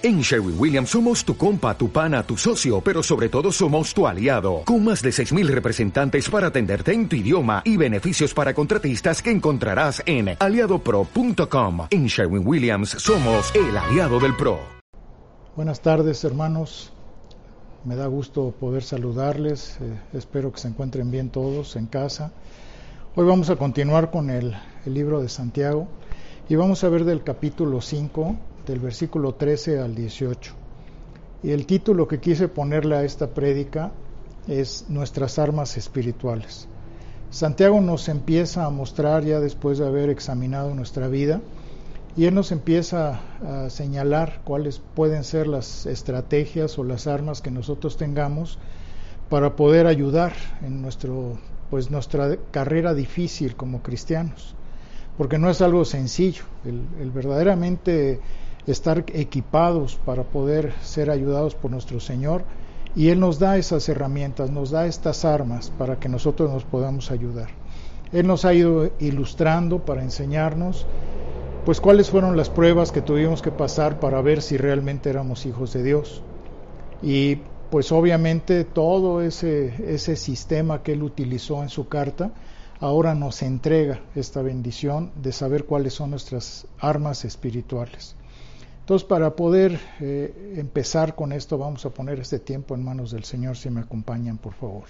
En Sherwin Williams somos tu compa, tu pana, tu socio, pero sobre todo somos tu aliado, con más de 6.000 representantes para atenderte en tu idioma y beneficios para contratistas que encontrarás en aliadopro.com. En Sherwin Williams somos el aliado del PRO. Buenas tardes hermanos, me da gusto poder saludarles, eh, espero que se encuentren bien todos en casa. Hoy vamos a continuar con el, el libro de Santiago y vamos a ver del capítulo 5 del versículo 13 al 18. Y el título que quise ponerle a esta prédica es Nuestras armas espirituales. Santiago nos empieza a mostrar ya después de haber examinado nuestra vida y él nos empieza a señalar cuáles pueden ser las estrategias o las armas que nosotros tengamos para poder ayudar en nuestro pues nuestra carrera difícil como cristianos porque no es algo sencillo el, el verdaderamente estar equipados para poder ser ayudados por nuestro Señor y Él nos da esas herramientas, nos da estas armas para que nosotros nos podamos ayudar. Él nos ha ido ilustrando para enseñarnos pues cuáles fueron las pruebas que tuvimos que pasar para ver si realmente éramos hijos de Dios. Y pues obviamente todo ese, ese sistema que él utilizó en su carta ahora nos entrega esta bendición de saber cuáles son nuestras armas espirituales. Entonces, para poder eh, empezar con esto, vamos a poner este tiempo en manos del Señor, si me acompañan, por favor.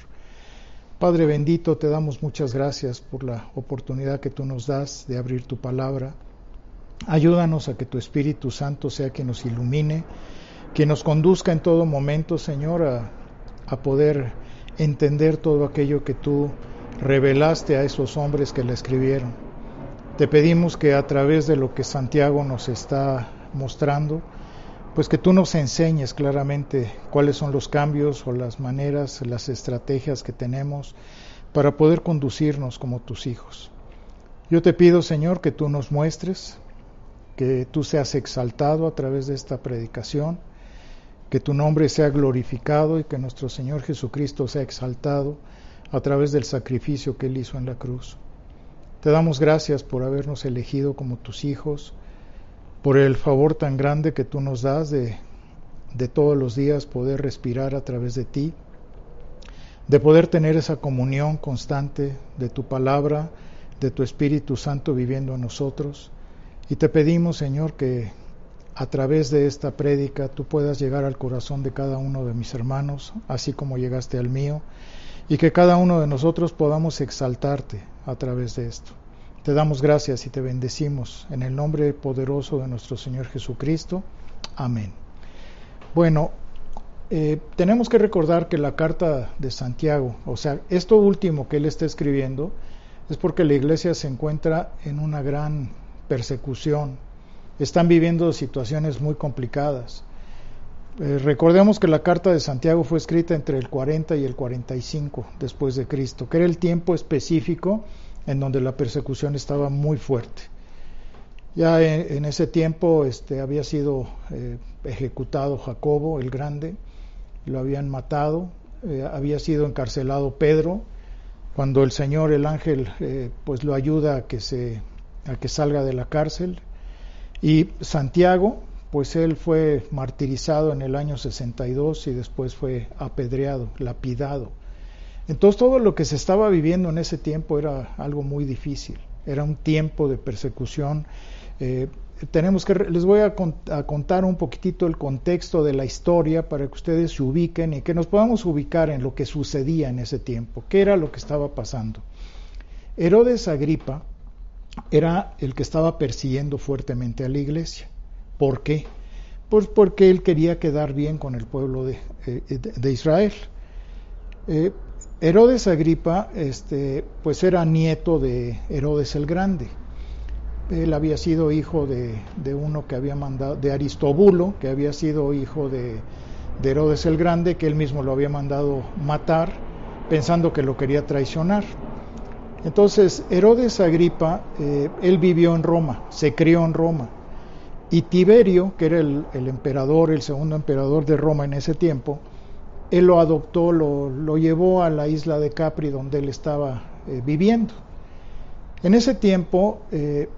Padre bendito, te damos muchas gracias por la oportunidad que tú nos das de abrir tu palabra. Ayúdanos a que tu Espíritu Santo sea quien nos ilumine, quien nos conduzca en todo momento, Señor, a, a poder entender todo aquello que tú revelaste a esos hombres que la escribieron. Te pedimos que a través de lo que Santiago nos está mostrando, pues que tú nos enseñes claramente cuáles son los cambios o las maneras, las estrategias que tenemos para poder conducirnos como tus hijos. Yo te pido, Señor, que tú nos muestres, que tú seas exaltado a través de esta predicación, que tu nombre sea glorificado y que nuestro Señor Jesucristo sea exaltado a través del sacrificio que Él hizo en la cruz. Te damos gracias por habernos elegido como tus hijos, por el favor tan grande que tú nos das de, de todos los días poder respirar a través de ti, de poder tener esa comunión constante de tu palabra, de tu Espíritu Santo viviendo en nosotros. Y te pedimos, Señor, que a través de esta prédica tú puedas llegar al corazón de cada uno de mis hermanos, así como llegaste al mío, y que cada uno de nosotros podamos exaltarte a través de esto. Te damos gracias y te bendecimos en el nombre poderoso de nuestro Señor Jesucristo. Amén. Bueno, eh, tenemos que recordar que la carta de Santiago, o sea, esto último que él está escribiendo, es porque la iglesia se encuentra en una gran persecución. Están viviendo situaciones muy complicadas. Eh, recordemos que la carta de Santiago fue escrita entre el 40 y el 45 después de Cristo, que era el tiempo específico en donde la persecución estaba muy fuerte. Ya en, ese tiempo este, había sido eh, ejecutado Jacobo el Grande, lo habían matado, eh, había sido encarcelado Pedro, cuando el Señor, el ángel, eh, pues lo ayuda a que, se, a que salga de la cárcel. Y Santiago, pues él fue martirizado en el año 62 y después fue apedreado, lapidado. Entonces todo lo que se estaba viviendo en ese tiempo era algo muy difícil, era un tiempo de persecución. Eh, tenemos que les voy a, contar un poquitito el contexto de la historia para que ustedes se ubiquen y que nos podamos ubicar en lo que sucedía en ese tiempo, qué era lo que estaba pasando. Herodes Agripa era el que estaba persiguiendo fuertemente a la iglesia. ¿Por qué? Pues porque él quería quedar bien con el pueblo de, eh, Israel. Eh, Herodes Agripa, este, pues era nieto de Herodes el Grande. Él había sido hijo de, uno que había mandado, de Aristobulo, que había sido hijo de, Herodes el Grande, que él mismo lo había mandado matar, pensando que lo quería traicionar. Entonces, Herodes Agripa, eh, él vivió en Roma, se crió en Roma. Y Tiberio, que era el emperador, el segundo emperador de Roma en ese tiempo, él lo adoptó, lo, llevó a la isla de Capri donde él estaba eh, viviendo. En ese tiempo, eh,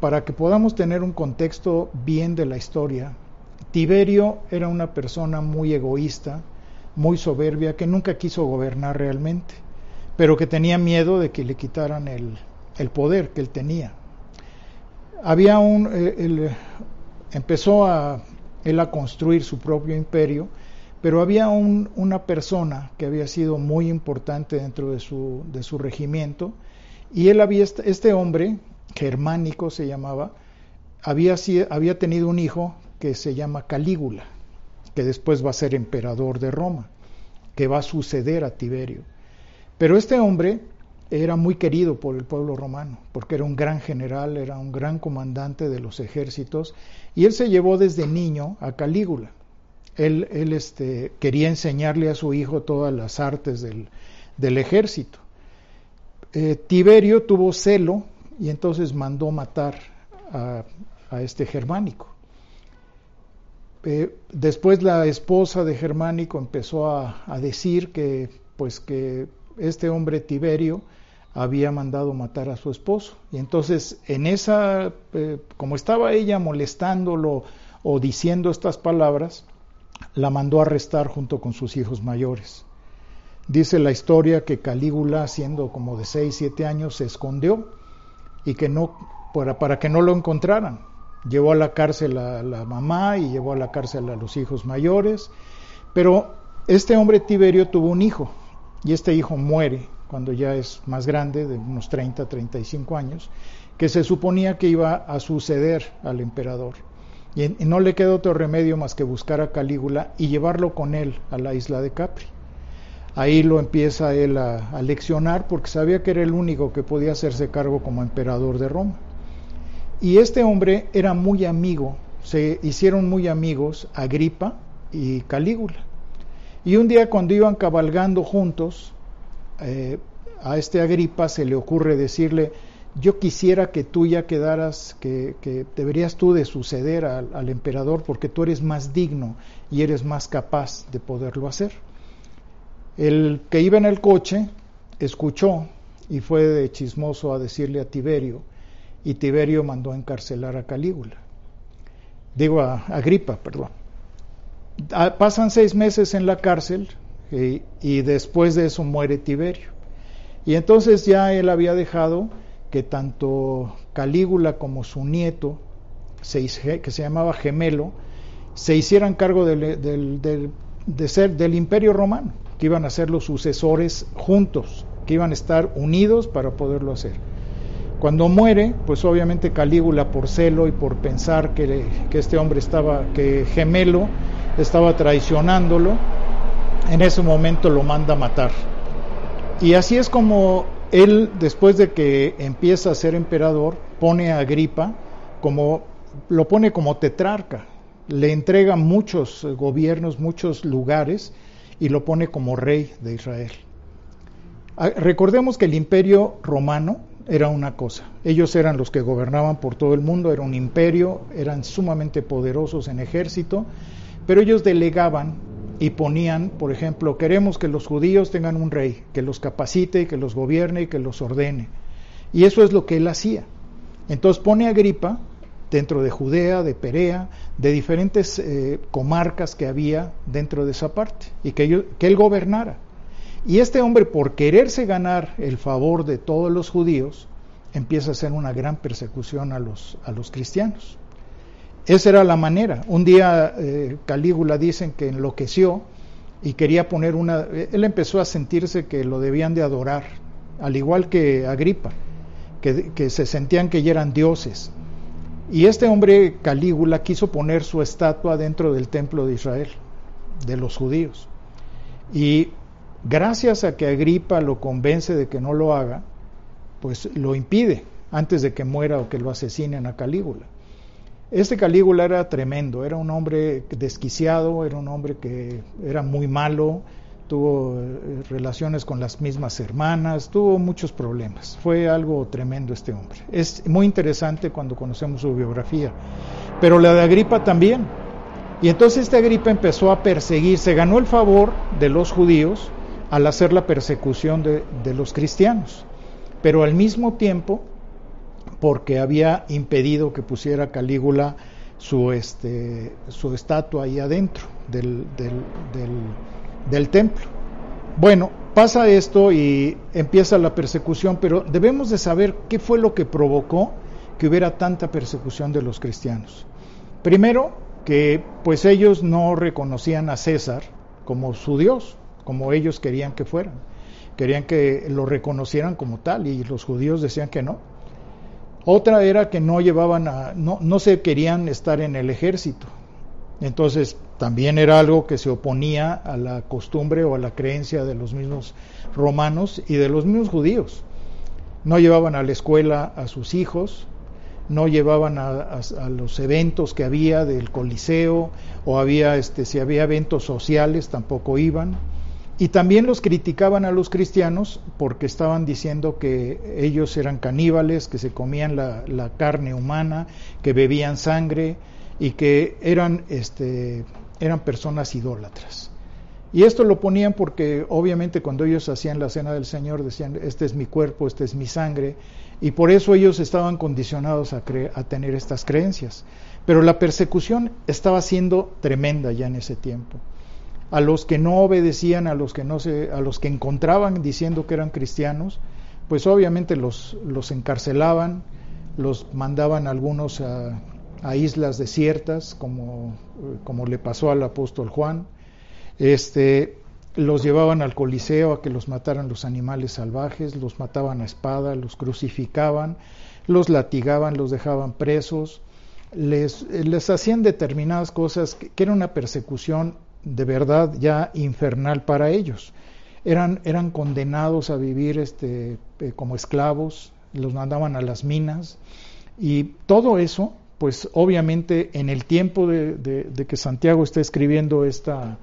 para que podamos tener un contexto bien de la historia, Tiberio era una persona muy egoísta, muy soberbia, que nunca quiso gobernar realmente, pero que tenía miedo de que le quitaran el, poder que él tenía. Había un, eh, empezó a, él a construir su propio imperio, pero había una persona que había sido muy importante dentro de su, de su regimiento, y él había, este hombre, germánico se llamaba, había, había tenido un hijo que se llama Calígula, que después va a ser emperador de Roma, que va a suceder a Tiberio. Pero este hombre era muy querido por el pueblo romano, porque era un gran general, era un gran comandante de los ejércitos, y él se llevó desde niño a Calígula. Él, este, quería enseñarle a su hijo todas las artes del, del ejército. Eh, Tiberio tuvo celo y entonces mandó matar a, este germánico. Eh, después la esposa de Germánico empezó a, decir que, pues, que este hombre Tiberio había mandado matar a su esposo. Y entonces, en esa, eh, como estaba ella molestándolo o diciendo estas palabras, la mandó arrestar junto con sus hijos mayores. Dice la historia que Calígula, siendo como de 6, 7 años, se escondió y que para, para que no lo encontraran. Llevó a la cárcel a la mamá y llevó a la cárcel a los hijos mayores. Pero este hombre Tiberio tuvo un hijo y este hijo muere cuando ya es más grande, de unos 30, 35 años, que se suponía que iba a suceder al emperador. Y, no le quedó otro remedio más que buscar a Calígula y llevarlo con él a la isla de Capri. Ahí lo empieza él a, leccionar porque sabía que era el único que podía hacerse cargo como emperador de Roma. Y este hombre era muy amigo, se hicieron muy amigos Agripa y Calígula. Y un día cuando iban cabalgando juntos, eh, a este Agripa se le ocurre decirle, yo quisiera que tú ya quedaras, que, deberías tú de suceder al emperador porque tú eres más digno y eres más capaz de poderlo hacer. El que iba en el coche escuchó y fue de chismoso a decirle a Tiberio, y Tiberio mandó a encarcelar a Calígula. Digo a Agripa, perdón. Ah, pasan seis meses en la cárcel y, y después de eso muere Tiberio. Y entonces ya él había dejado que tanto Calígula como su nieto, que se llamaba Gemelo, se hicieran cargo del, de ser del imperio romano que iban a ser los sucesores juntos, que iban a estar unidos para poderlo hacer. Cuando muere, pues obviamente Calígula por celo y por pensar que, que este hombre estaba, que gemelo estaba traicionándolo, en ese momento lo manda a matar. Y así es como él, después de que empieza a ser emperador, pone a Agripa como, lo pone como tetrarca, le entrega muchos gobiernos, muchos lugares, y lo pone como rey de Israel. Ah, recordemos que el imperio romano era una cosa. Ellos eran los que gobernaban por todo el mundo, era un imperio, eran sumamente poderosos en ejército, pero ellos delegaban y ponían, por ejemplo, queremos que los judíos tengan un rey, que los capacite, que los gobierne y que los ordene. Y eso es lo que él hacía. Entonces pone a Agripa dentro de Judea, de Perea, de diferentes eh, comarcas que había dentro de esa parte, y que, que él gobernara. Y este hombre, por quererse ganar el favor de todos los judíos, empieza a hacer una gran persecución a los, a los cristianos. Esa era la manera. Un día eh, Calígula dicen que enloqueció y quería poner una... Él empezó a sentirse que lo debían de adorar, al igual que Agripa, que, que se sentían que ya eran dioses. Y este hombre Calígula quiso poner su estatua dentro del templo de Israel, de los judíos. Y gracias a que Agripa lo convence de que no lo haga, pues lo impide antes de que muera o que lo asesinen a Calígula. Este Calígula era tremendo, era un hombre desquiciado, era un hombre que era muy malo, tuvo eh, relaciones con las mismas hermanas, tuvo muchos problemas. Fue algo tremendo este hombre. Es muy interesante cuando conocemos su biografía. Pero la de Agripa también. Y entonces este Agripa empezó a perseguir, se ganó el favor de los judíos al hacer la persecución de, de los cristianos. Pero al mismo tiempo, porque había impedido que pusiera Calígula su, este, su estatua ahí adentro del, del, del templo. Bueno, pasa esto y empieza la persecución, pero debemos de saber qué fue lo que provocó que hubiera tanta persecución de los cristianos. Primero, que pues ellos no reconocían a César como su Dios, como ellos querían que fueran. Querían que lo reconocieran como tal y los judíos decían que no. Otra era que no llevaban a, no, no se querían estar en el ejército. Entonces también era algo que se oponía a la costumbre o a la creencia de los mismos romanos y de los mismos judíos. No llevaban a la escuela a sus hijos, no llevaban a, los eventos que había del Coliseo o había este si había eventos sociales tampoco iban y también los criticaban a los cristianos porque estaban diciendo que ellos eran caníbales, que se comían la, carne humana, que bebían sangre y que eran este eran personas idólatras. Y esto lo ponían porque obviamente cuando ellos hacían la cena del Señor decían, este es mi cuerpo, este es mi sangre, y por eso ellos estaban condicionados a, a tener estas creencias. Pero la persecución estaba siendo tremenda ya en ese tiempo. A los que no obedecían, a los que no se, a los que encontraban diciendo que eran cristianos, pues obviamente los, los encarcelaban, los mandaban algunos a, a islas desiertas, como, como le pasó al apóstol Juan. Este, los llevaban al Coliseo a que los mataran los animales salvajes, los mataban a espada, los crucificaban, los latigaban, los dejaban presos, les, les hacían determinadas cosas que, era una persecución de verdad ya infernal para ellos. Eran, eran condenados a vivir este, eh, como esclavos, los mandaban a las minas y todo eso, pues obviamente en el tiempo de, de que Santiago está escribiendo esta,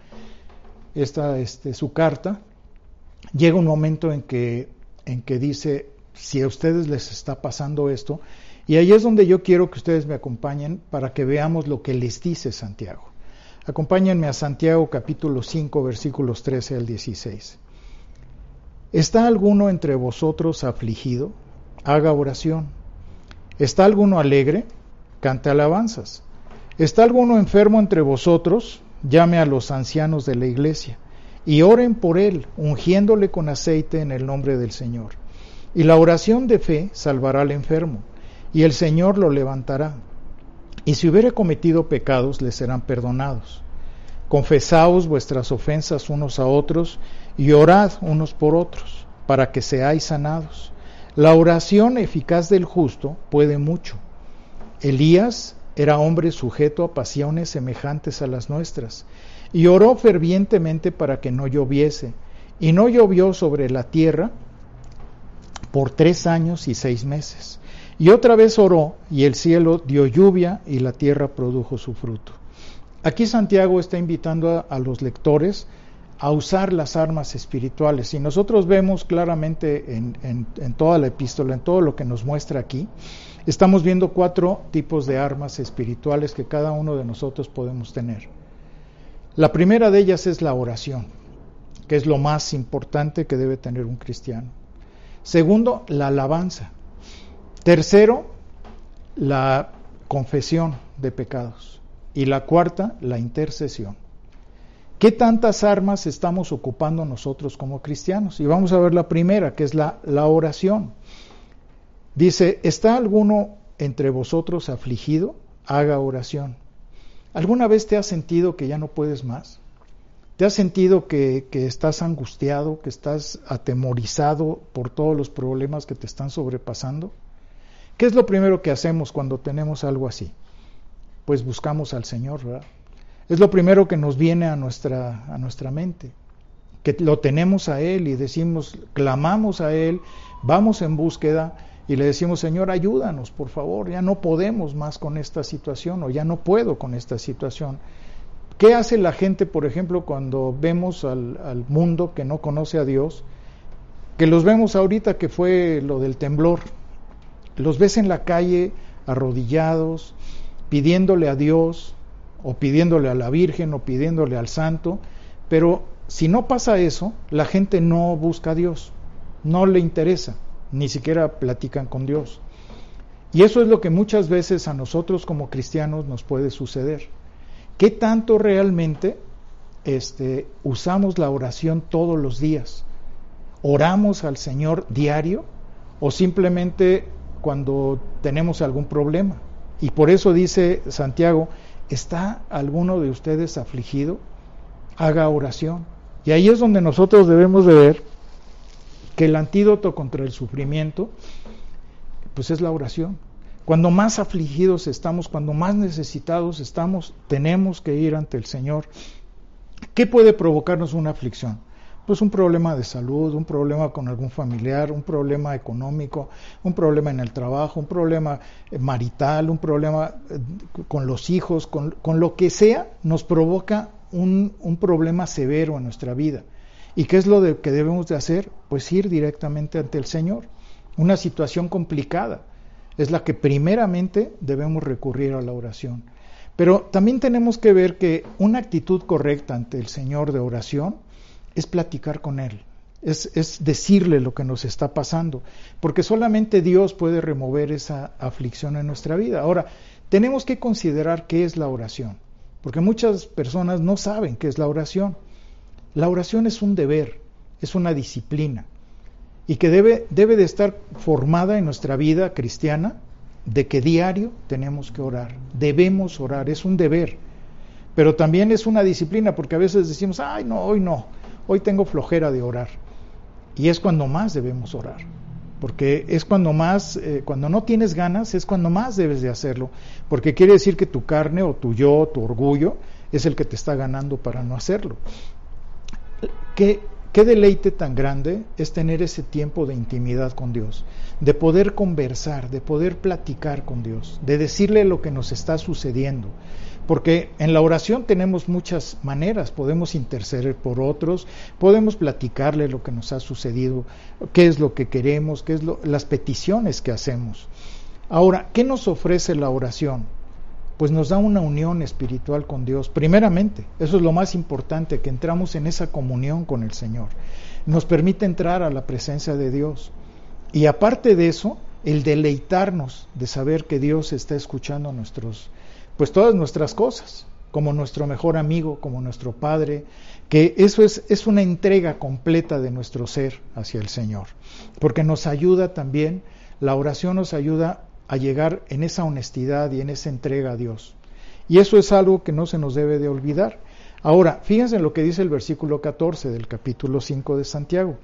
esta, este, su carta, llega un momento en que, en que dice, si a ustedes les está pasando esto, y ahí es donde yo quiero que ustedes me acompañen para que veamos lo que les dice Santiago. Acompáñenme a Santiago capítulo 5 versículos 13 al 16. ¿Está alguno entre vosotros afligido? Haga oración. ¿Está alguno alegre? Cante alabanzas. ¿Está alguno enfermo entre vosotros? llame a los ancianos de la iglesia y oren por él, ungiéndole con aceite en el nombre del Señor. Y la oración de fe salvará al enfermo, y el Señor lo levantará. Y si hubiere cometido pecados, le serán perdonados. Confesaos vuestras ofensas unos a otros, y orad unos por otros, para que seáis sanados. La oración eficaz del justo puede mucho. Elías era hombre sujeto a pasiones semejantes a las nuestras, y oró fervientemente para que no lloviese, y no llovió sobre la tierra por tres años y seis meses. Y otra vez oró, y el cielo dio lluvia, y la tierra produjo su fruto. Aquí Santiago está invitando a, los lectores a usar las armas espirituales. Y nosotros vemos claramente en, en toda la epístola, en todo lo que nos muestra aquí, Estamos viendo cuatro tipos de armas espirituales que cada uno de nosotros podemos tener. La primera de ellas es la oración, que es lo más importante que debe tener un cristiano. Segundo, la alabanza. Tercero, la confesión de pecados. Y la cuarta, la intercesión. ¿Qué tantas armas estamos ocupando nosotros como cristianos? Y vamos a ver la primera, que es la, oración. Dice, ¿está alguno entre vosotros afligido? Haga oración. ¿Alguna vez te has sentido que ya no puedes más? ¿Te has sentido que, estás angustiado, que estás atemorizado por todos los problemas que te están sobrepasando? ¿Qué es lo primero que hacemos cuando tenemos algo así? Pues buscamos al Señor, ¿verdad? Es lo primero que nos viene a nuestra, a nuestra mente, que lo tenemos a Él y decimos, clamamos a Él, vamos en búsqueda y le decimos, Señor, ayúdanos, por favor, ya no podemos más con esta situación o ya no puedo con esta situación. ¿Qué hace la gente, por ejemplo, cuando vemos al, al, mundo que no conoce a Dios? Que los vemos ahorita que fue lo del temblor. Los ves en la calle arrodillados, pidiéndole a Dios, o pidiéndole a la Virgen, o pidiéndole al Santo, pero si no pasa eso, la gente no busca a Dios, no le interesa ni siquiera platican con Dios. Y eso es lo que muchas veces a nosotros como cristianos nos puede suceder. ¿Qué tanto realmente este, usamos la oración todos los días? ¿Oramos al Señor diario o simplemente cuando tenemos algún problema? Y por eso dice Santiago, ¿está alguno de ustedes afligido? Haga oración. Y ahí es donde nosotros debemos de ver que el antídoto contra el sufrimiento, pues es la oración. Cuando más afligidos estamos, cuando más necesitados estamos, tenemos que ir ante el Señor. ¿Qué puede provocarnos una aflicción? Pues un problema de salud, un problema con algún familiar, un problema económico, un problema en el trabajo, un problema eh, marital, un problema eh, con los hijos, con, lo que sea, nos provoca un, un, problema severo en nuestra vida. ¿Y qué es lo de, que debemos de hacer? Pues ir directamente ante el Señor. Una situación complicada es la que primeramente debemos recurrir a la oración. Pero también tenemos que ver que una actitud correcta ante el Señor de oración es platicar con Él, es, es, decirle lo que nos está pasando, porque solamente Dios puede remover esa aflicción en nuestra vida. Ahora, tenemos que considerar qué es la oración, porque muchas personas no saben qué es la oración. La oración es un deber, es una disciplina y que debe, debe de estar formada en nuestra vida cristiana de que diario tenemos que orar, debemos orar, es un deber, pero también es una disciplina porque a veces decimos, ay no, hoy no, hoy tengo flojera de orar. Y es cuando más debemos orar, porque es cuando más, eh, cuando no tienes ganas, es cuando más debes de hacerlo, porque quiere decir que tu carne o tu yo, tu orgullo, es el que te está ganando para no hacerlo. ¿Qué, Qué deleite tan grande es tener ese tiempo de intimidad con Dios, de poder conversar, de poder platicar con Dios, de decirle lo que nos está sucediendo. Porque en la oración tenemos muchas maneras, podemos interceder por otros, podemos platicarle lo que nos ha sucedido, qué es lo que queremos, qué es las peticiones que hacemos. Ahora, ¿qué nos ofrece la oración? pues nos da una unión espiritual con Dios. Primeramente, eso es lo más importante, que entramos en esa comunión con el Señor. Nos permite entrar a la presencia de Dios. Y aparte de eso, el deleitarnos de saber que Dios está escuchando nuestros, pues todas nuestras cosas, como nuestro mejor amigo, como nuestro Padre, que eso es, es una entrega completa de nuestro ser hacia el Señor, porque nos ayuda también, la oración nos ayuda a llegar en esa honestidad y en esa entrega a Dios. Y eso es algo que no se nos debe de olvidar. Ahora, fíjense en lo que dice el versículo 14 del capítulo 5 de Santiago.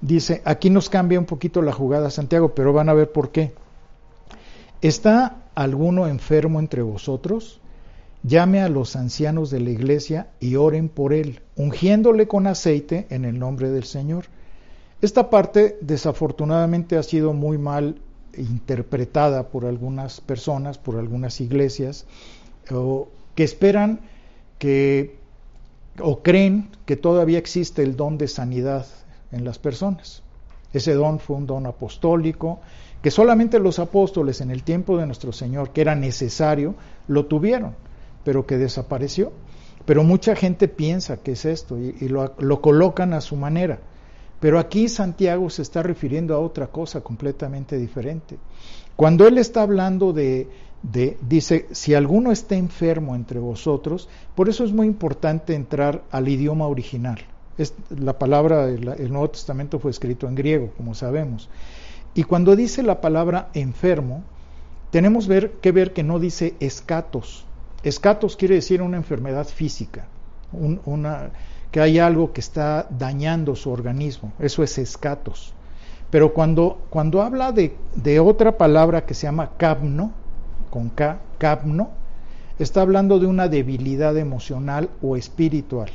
Dice, aquí nos cambia un poquito la jugada Santiago, pero van a ver por qué. ¿Está alguno enfermo entre vosotros? Llame a los ancianos de la iglesia y oren por él, ungiéndole con aceite en el nombre del Señor. Esta parte desafortunadamente ha sido muy mal interpretada por algunas personas, por algunas iglesias, o que esperan que o creen que todavía existe el don de sanidad en las personas. Ese don fue un don apostólico, que solamente los apóstoles en el tiempo de nuestro Señor, que era necesario, lo tuvieron, pero que desapareció. Pero mucha gente piensa que es esto y, lo, lo colocan a su manera. Pero aquí Santiago se está refiriendo a otra cosa completamente diferente. Cuando él está hablando de, dice, si alguno está enfermo entre vosotros, por eso es muy importante entrar al idioma original. Es, la palabra, el, el Nuevo Testamento fue escrito en griego, como sabemos. Y cuando dice la palabra enfermo, tenemos ver, que ver que no dice escatos. Escatos quiere decir una enfermedad física, que hay algo que está dañando su organismo. Eso es escatos. Pero cuando, cuando habla de, de otra palabra que se llama capno, con K, capno, está hablando de una debilidad emocional o espiritual.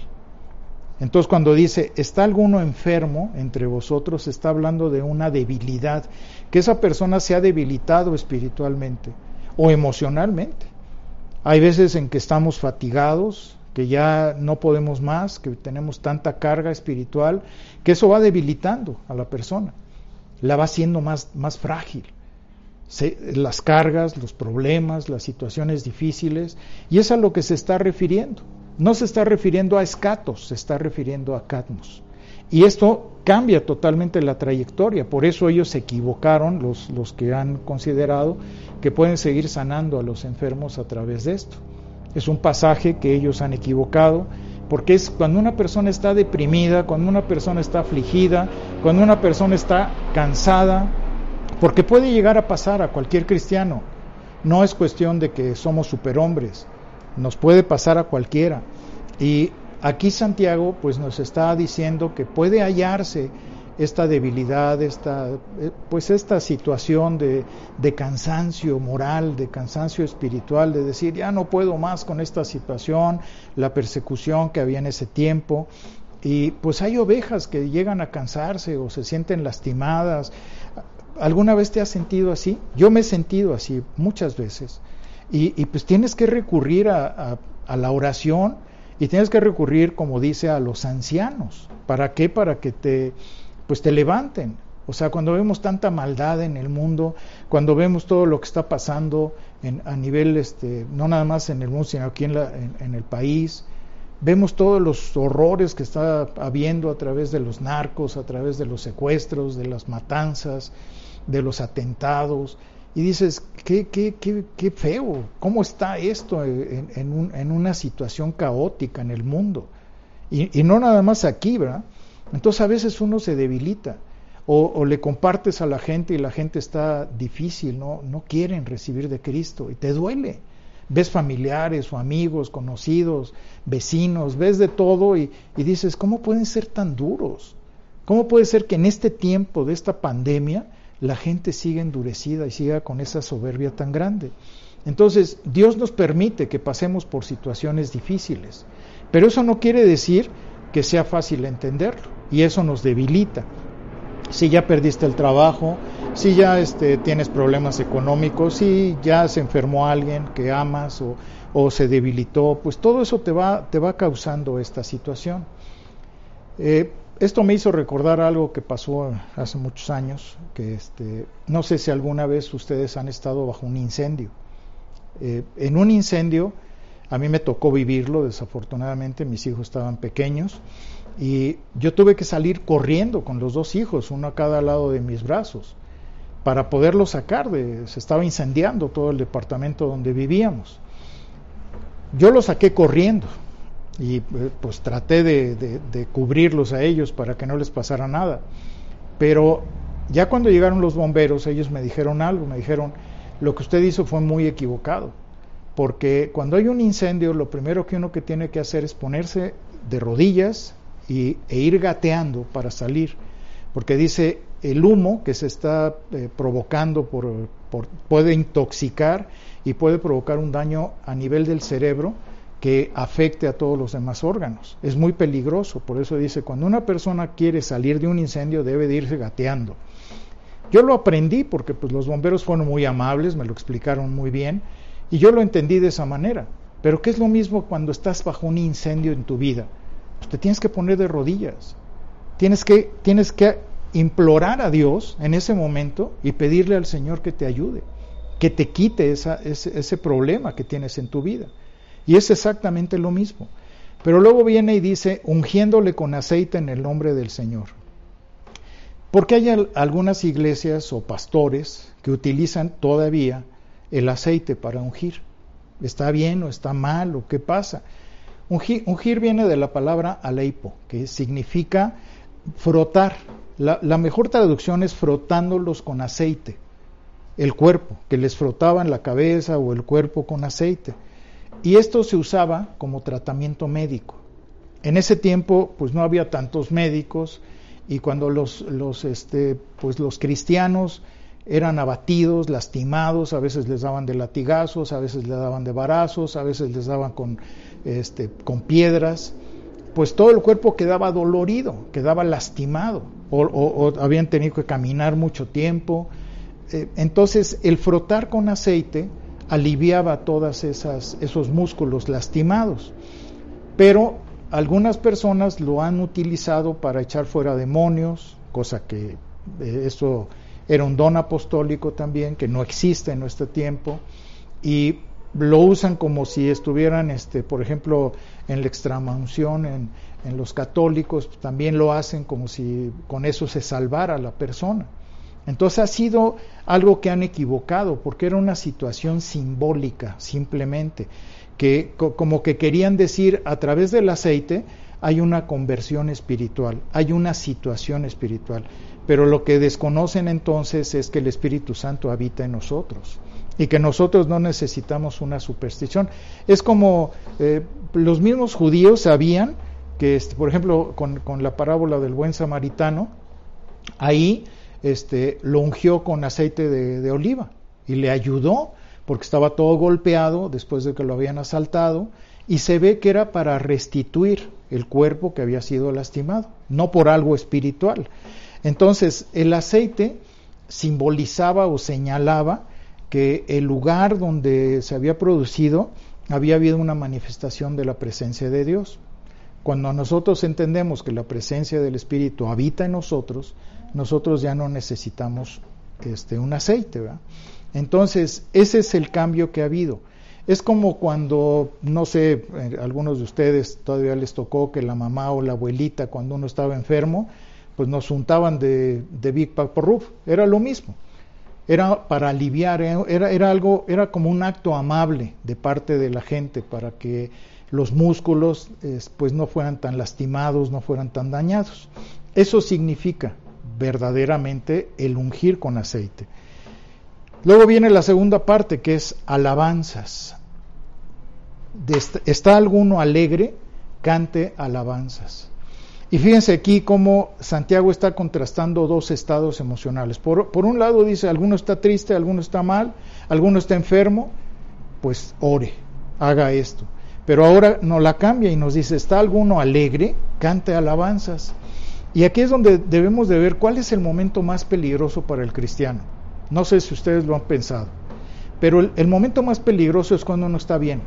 Entonces cuando dice, está alguno enfermo entre vosotros, está hablando de una debilidad, que esa persona se ha debilitado espiritualmente o emocionalmente. Hay veces en que estamos fatigados, que ya no podemos más, que tenemos tanta carga espiritual, que eso va debilitando a la persona, la va haciendo más, más frágil. las cargas, los problemas, las situaciones difíciles, y es a lo que se está refiriendo. No se está refiriendo a escatos, se está refiriendo a catmos. Y esto cambia totalmente la trayectoria, por eso ellos se equivocaron, los, los que han considerado que pueden seguir sanando a los enfermos a través de esto. Es un pasaje que ellos han equivocado, porque es cuando una persona está deprimida, cuando una persona está afligida, cuando una persona está cansada, porque puede llegar a pasar a cualquier cristiano. No es cuestión de que somos superhombres, nos puede pasar a cualquiera. Y aquí Santiago pues nos está diciendo que puede hallarse esta debilidad, esta, eh, pues esta situación de, de, cansancio moral, de cansancio espiritual, de decir, ya no puedo más con esta situación, la persecución que había en ese tiempo. Y pues hay ovejas que llegan a cansarse o se sienten lastimadas. ¿Alguna vez te has sentido así? Yo me he sentido así muchas veces. Y, y pues tienes que recurrir a, a, la oración y tienes que recurrir, como dice, a los ancianos. ¿Para qué? Para que te pues te levanten. O sea, cuando vemos tanta maldad en el mundo, cuando vemos todo lo que está pasando en, a nivel, este, no nada más en el mundo, sino aquí en, la, en, el país, vemos todos los horrores que está habiendo a través de los narcos, a través de los secuestros, de las matanzas, de los atentados, y dices, qué, feo, ¿cómo está esto en, un, en, una situación caótica en el mundo? Y, y no nada más aquí, ¿verdad? Entonces a veces uno se debilita o, le compartes a la gente y la gente está difícil, no, no quieren recibir de Cristo y te duele. Ves familiares o amigos, conocidos, vecinos, ves de todo y, y dices, ¿cómo pueden ser tan duros? ¿Cómo puede ser que en este tiempo de esta pandemia la gente siga endurecida y siga con esa soberbia tan grande? Entonces, Dios nos permite que pasemos por situaciones difíciles, pero eso no quiere decir que sea fácil entenderlo y eso nos debilita. Si ya perdiste el trabajo, si ya este, tienes problemas económicos, si ya se enfermó alguien que amas o, o se debilitó, pues todo eso te va, te va causando esta situación. Eh, esto me hizo recordar algo que pasó hace muchos años, que este, no sé si alguna vez ustedes han estado bajo un incendio. Eh, en un incendio, a mí me tocó vivirlo, desafortunadamente mis hijos estaban pequeños, y yo tuve que salir corriendo con los dos hijos, uno a cada lado de mis brazos, para poderlos sacar. De, se estaba incendiando todo el departamento donde vivíamos. Yo los saqué corriendo y eh, pues traté de, de, cubrirlos a ellos para que no les pasara nada. Pero ya cuando llegaron los bomberos, ellos me dijeron algo, me dijeron, lo que usted hizo fue muy equivocado, porque cuando hay un incendio, lo primero que uno que tiene que hacer es ponerse de rodillas y, e ir gateando para salir, porque dice el humo que se está eh, provocando por, por, puede intoxicar y puede provocar un daño a nivel del cerebro que afecte a todos los demás órganos. Es muy peligroso, por eso dice, cuando una persona quiere salir de un incendio debe de irse gateando. Yo lo aprendí porque pues, los bomberos fueron muy amables, me lo explicaron muy bien, y yo lo entendí de esa manera. Pero ¿qué es lo mismo cuando estás bajo un incendio en tu vida? pues te tienes que poner de rodillas. Tienes que, tienes que implorar a Dios en ese momento y pedirle al Señor que te ayude, que te quite esa, ese, ese problema que tienes en tu vida. Y es exactamente lo mismo. Pero luego viene y dice, ungiéndole con aceite en el nombre del Señor. Porque hay algunas iglesias o pastores que utilizan todavía el aceite para ungir. ¿Está bien o está mal o qué pasa? Ungir, viene de la palabra aleipo, que significa frotar. La, mejor traducción es frotándolos con aceite, el cuerpo, que les frotaban la cabeza o el cuerpo con aceite. Y esto se usaba como tratamiento médico. En ese tiempo, pues no había tantos médicos y cuando los, los, este, pues los cristianos eran abatidos, lastimados, a veces les daban de latigazos, a veces les daban de varazos, a veces les daban con este, con piedras, pues todo el cuerpo quedaba dolorido, quedaba lastimado, o, habían tenido que caminar mucho tiempo. Eh, entonces el frotar con aceite aliviaba todos esos músculos lastimados. Pero algunas personas lo han utilizado para echar fuera demonios, cosa que eh, eso era un don apostólico también, que no existe en nuestro tiempo, y lo usan como si estuvieran, este, por ejemplo, en la extramaunción, en, en los católicos, también lo hacen como si con eso se salvara la persona. Entonces ha sido algo que han equivocado, porque era una situación simbólica, simplemente, que como que querían decir a través del aceite hay una conversión espiritual, hay una situación espiritual. Pero lo que desconocen entonces es que el Espíritu Santo habita en nosotros y que nosotros no necesitamos una superstición. Es como eh, los mismos judíos sabían que, este, por ejemplo, con, la parábola del buen samaritano, ahí este, lo ungió con aceite de, de oliva y le ayudó porque estaba todo golpeado después de que lo habían asaltado y se ve que era para restituir el cuerpo que había sido lastimado, no por algo espiritual. Entonces, el aceite simbolizaba o señalaba que el lugar donde se había producido había habido una manifestación de la presencia de Dios. Cuando nosotros entendemos que la presencia del Espíritu habita en nosotros, nosotros ya no necesitamos este, un aceite. Entonces, ese es el cambio que ha habido. Es como cuando, no sé, eh, algunos de ustedes todavía les tocó que la mamá o la abuelita, cuando uno estaba enfermo, pues nos untaban de, de Big Roof. Era lo mismo. Era para aliviar, eh, era, era algo, era como un acto amable de parte de la gente para que los músculos pues no fueran tan lastimados, no fueran tan dañados. Eso significa verdaderamente el ungir con aceite. Luego viene la segunda parte que es alabanzas. ¿Está alguno alegre? Cante alabanzas. Y fíjense aquí cómo Santiago está contrastando dos estados emocionales. Por, por, un lado dice, alguno está triste, alguno está mal, alguno está enfermo, pues ore, haga esto. Pero ahora nos la cambia y nos dice, ¿está alguno alegre? Cante alabanzas. Y aquí es donde debemos de ver cuál es el momento más peligroso para el cristiano. No sé si ustedes lo han pensado, pero el, momento más peligroso es cuando uno está bien,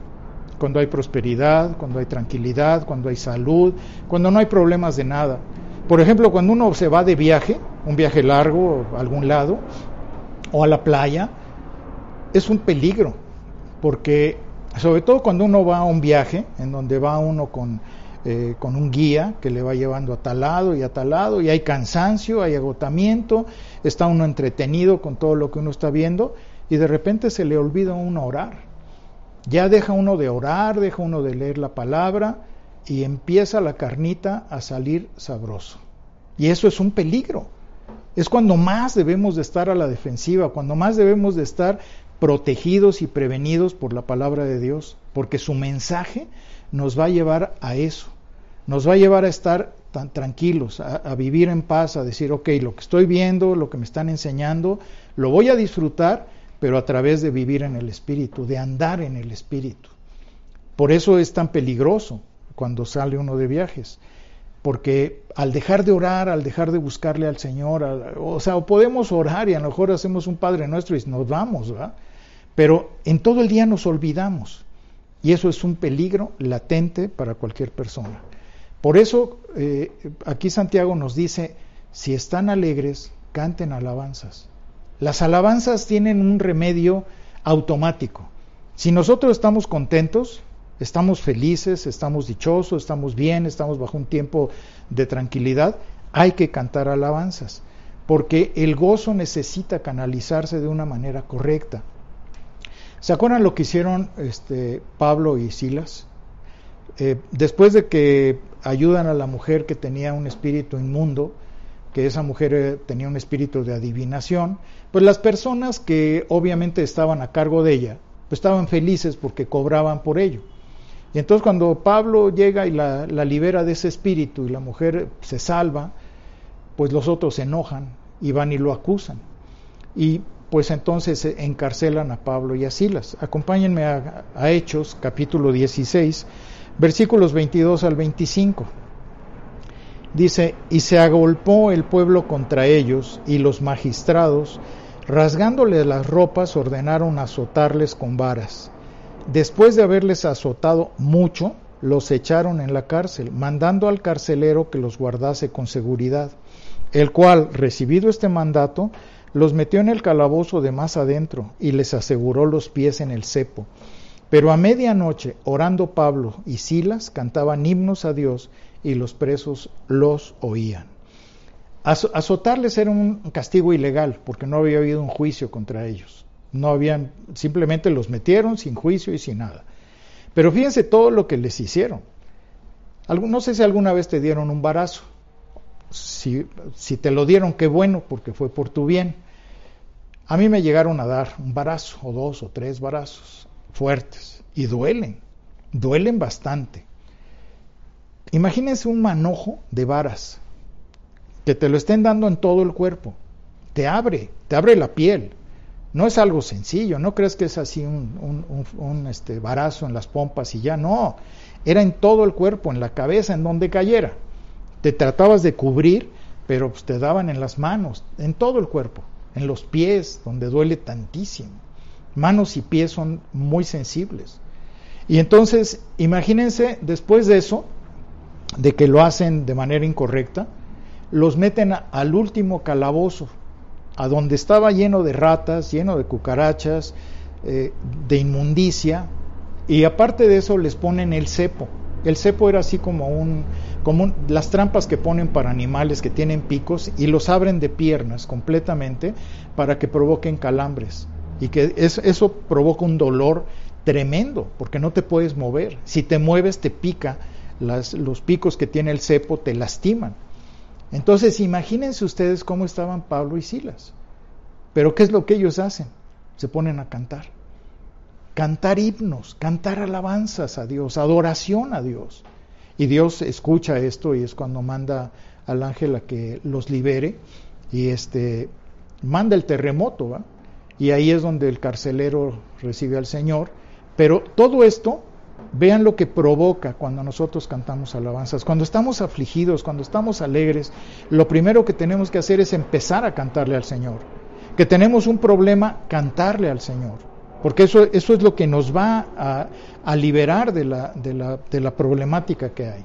cuando hay prosperidad, cuando hay tranquilidad, cuando hay salud, cuando no hay problemas de nada. Por ejemplo, cuando uno se va de viaje, un viaje largo a algún lado, o a la playa, es un peligro, porque sobre todo cuando uno va a un viaje, en donde va uno con, eh, con un guía que le va llevando a tal lado y a tal lado, y hay cansancio, hay agotamiento, está uno entretenido con todo lo que uno está viendo, y de repente se le olvida uno orar. Ya deja uno de orar, deja uno de leer la palabra, y empieza la carnita a salir sabroso. Y eso es un peligro. Es cuando más debemos de estar a la defensiva, cuando más debemos de estar protegidos y prevenidos por la palabra de Dios, porque su mensaje nos va a llevar a eso, nos va a llevar a estar tan tranquilos, a, vivir en paz, a decir, ok, lo que estoy viendo, lo que me están enseñando, lo voy a disfrutar, pero a través de vivir en el Espíritu, de andar en el Espíritu. Por eso es tan peligroso cuando sale uno de viajes, porque al dejar de orar, al dejar de buscarle al Señor, o sea, podemos orar y a lo mejor hacemos un Padre Nuestro y nos vamos, ¿verdad? Pero en todo el día nos olvidamos y eso es un peligro latente para cualquier persona. Por eso eh, aquí Santiago nos dice, si están alegres, canten alabanzas. Las alabanzas tienen un remedio automático. Si nosotros estamos contentos, estamos felices, estamos dichosos, estamos bien, estamos bajo un tiempo de tranquilidad, hay que cantar alabanzas, porque el gozo necesita canalizarse de una manera correcta. ¿Se acuerdan lo que hicieron este, Pablo y Silas? Eh, después de que ayudan a la mujer que tenía un espíritu inmundo, que esa mujer eh, tenía un espíritu de adivinación, pues las personas que obviamente estaban a cargo de ella, pues estaban felices porque cobraban por ello. Y entonces cuando Pablo llega y la, libera de ese espíritu y la mujer se salva, pues los otros se enojan y van y lo acusan. Y pues entonces encarcelan a Pablo y a Silas. Acompáñenme a, Hechos, capítulo 16, versículos 22 al 25. Dice, y se agolpó el pueblo contra ellos, y los magistrados, rasgándoles las ropas, ordenaron azotarles con varas. Después de haberles azotado mucho, los echaron en la cárcel, mandando al carcelero que los guardase con seguridad, el cual, recibido este mandato, los metió en el calabozo de más adentro y les aseguró los pies en el cepo. Pero a medianoche, orando Pablo y Silas, cantaban himnos a Dios y los presos los oían. Azotarles era un castigo ilegal, porque no había habido un juicio contra ellos. No habían, simplemente los metieron sin juicio y sin nada. Pero fíjense todo lo que les hicieron. No sé si alguna vez te dieron un barazo. Si, te lo dieron, qué bueno, porque fue por tu bien. A mí me llegaron a dar un barazo, o dos, o tres barazos fuertes, y duelen, duelen bastante. Imagínense un manojo de varas, que te lo estén dando en todo el cuerpo, te abre, te abre la piel. No es algo sencillo, no crees que es así un, este, barazo en las pompas y ya, no, era en todo el cuerpo, en la cabeza, en donde cayera. Te tratabas de cubrir, pero pues, te daban en las manos, en todo el cuerpo, en los pies, donde duele tantísimo. Manos y pies son muy sensibles. Y entonces, imagínense, después de eso, de que lo hacen de manera incorrecta, los meten al último calabozo, a donde estaba lleno de ratas, lleno de cucarachas, eh, de inmundicia, y aparte de eso les ponen el cepo. El cepo era así como un, como las trampas que ponen para animales que tienen picos y los abren de piernas completamente para que provoquen calambres y que eso provoca un dolor tremendo porque no te puedes mover. Si te mueves te pica, los picos que tiene el cepo te lastiman. Entonces imagínense ustedes cómo estaban Pablo y Silas. Pero ¿qué es lo que ellos hacen? Se ponen a cantar. Cantar himnos, cantar alabanzas a Dios, adoración a Dios. Y Dios escucha esto y es cuando manda al ángel a que los libere y este manda el terremoto, ¿va? Y ahí es donde el carcelero recibe al Señor. Pero todo esto Vean lo que provoca cuando nosotros cantamos alabanzas. Cuando estamos afligidos, cuando estamos alegres, lo primero que tenemos que hacer es empezar a cantarle al Señor. Que tenemos un problema, cantarle al Señor. Porque eso, eso es lo que nos va a, liberar de la, de, la, de la problemática que hay.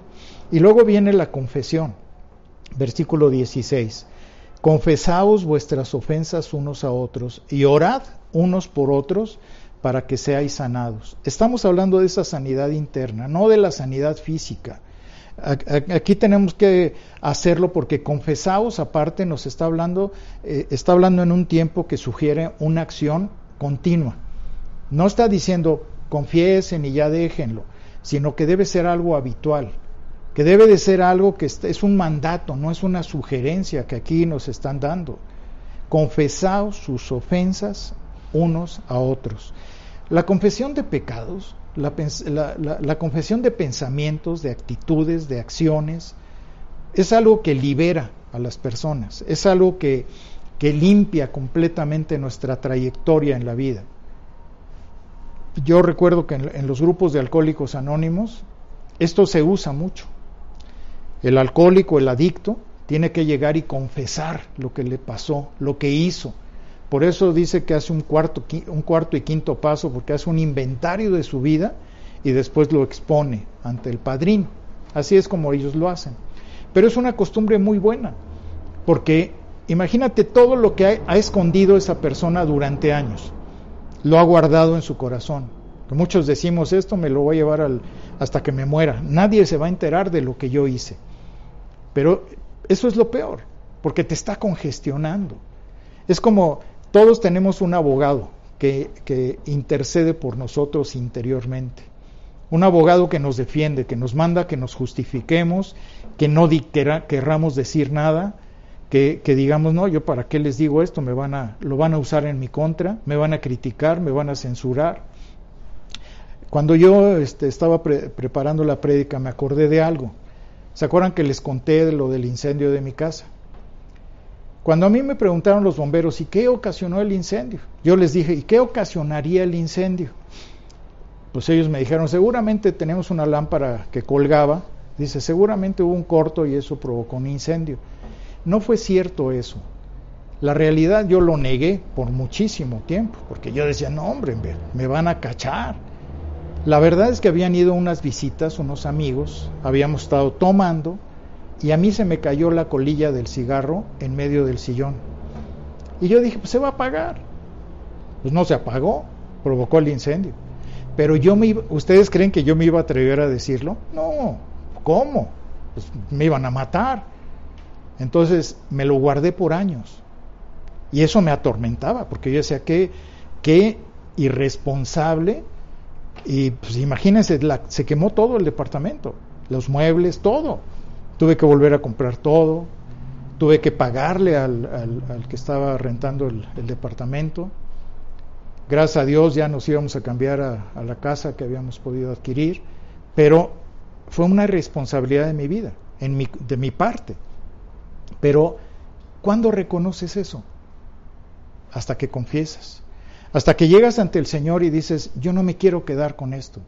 Y luego viene la confesión, versículo 16. Confesaos vuestras ofensas unos a otros y orad unos por otros para que seáis sanados. Estamos hablando de esa sanidad interna, no de la sanidad física. Aquí tenemos que hacerlo porque confesaos aparte nos está hablando, eh, está hablando en un tiempo que sugiere una acción continua. No está diciendo confiesen y ya déjenlo, sino que debe ser algo habitual, que debe de ser algo que es un mandato, no es una sugerencia que aquí nos están dando. Confesaos sus ofensas unos a otros. La confesión de pecados, la, confesión de pensamientos, de actitudes, de acciones, es algo que libera a las personas, es algo que, que limpia completamente nuestra trayectoria en la vida. Yo recuerdo que en, los grupos de alcohólicos anónimos esto se usa mucho. El alcohólico, el adicto, tiene que llegar y confesar lo que le pasó, lo que hizo, por eso dice que hace un cuarto, un cuarto y quinto paso, porque hace un inventario de su vida y después lo expone ante el padrino. Así es como ellos lo hacen. Pero es una costumbre muy buena, porque imagínate todo lo que ha, escondido esa persona durante años. Lo ha guardado en su corazón. muchos decimos esto me lo voy a llevar hasta que me muera. Nadie se va a enterar de lo que yo hice. Pero eso es lo peor, porque te está congestionando. Es como todos tenemos un abogado que, intercede por nosotros interiormente. Un abogado que nos defiende, que nos manda que nos justifiquemos, que no querramos decir nada, que, digamos, no, yo para qué les digo esto, me van a, lo van a usar en mi contra, me van a criticar, me van a censurar. Cuando yo este, estaba preparando la prédica me acordé de algo. ¿Se acuerdan que les conté de lo del incendio de mi casa? Cuando a mí me preguntaron los bomberos, ¿y qué ocasionó el incendio? Yo les dije, ¿y qué ocasionaría el incendio? Pues ellos me dijeron, seguramente tenemos una lámpara que colgaba, dice, seguramente hubo un corto y eso provocó un incendio. No fue cierto eso. La realidad yo lo negué por muchísimo tiempo, porque yo decía, no hombre, me van a cachar. La verdad es que habían ido unas visitas, unos amigos, habíamos estado tomando, y a mí se me cayó la colilla del cigarro en medio del sillón. Y yo dije, pues se va a apagar. Pues no se apagó, provocó el incendio. Pero yo me ¿ustedes creen que yo me iba a atrever a decirlo? No, ¿cómo? Pues me iban a matar. Entonces me lo guardé por años. Y eso me atormentaba, porque yo decía que qué irresponsable. Y pues imagínense, se quemó todo el departamento, los muebles, todo. Tuve que volver a comprar todo, tuve que pagarle al, al, que estaba rentando el, departamento. Gracias a Dios ya nos íbamos a cambiar a, la casa que habíamos podido adquirir, pero fue una responsabilidad de mi vida, en mi, de mi parte. Pero, ¿cuándo reconoces eso? Hasta que confiesas. Hasta que llegas ante el Señor y dices, yo no me quiero quedar con esto.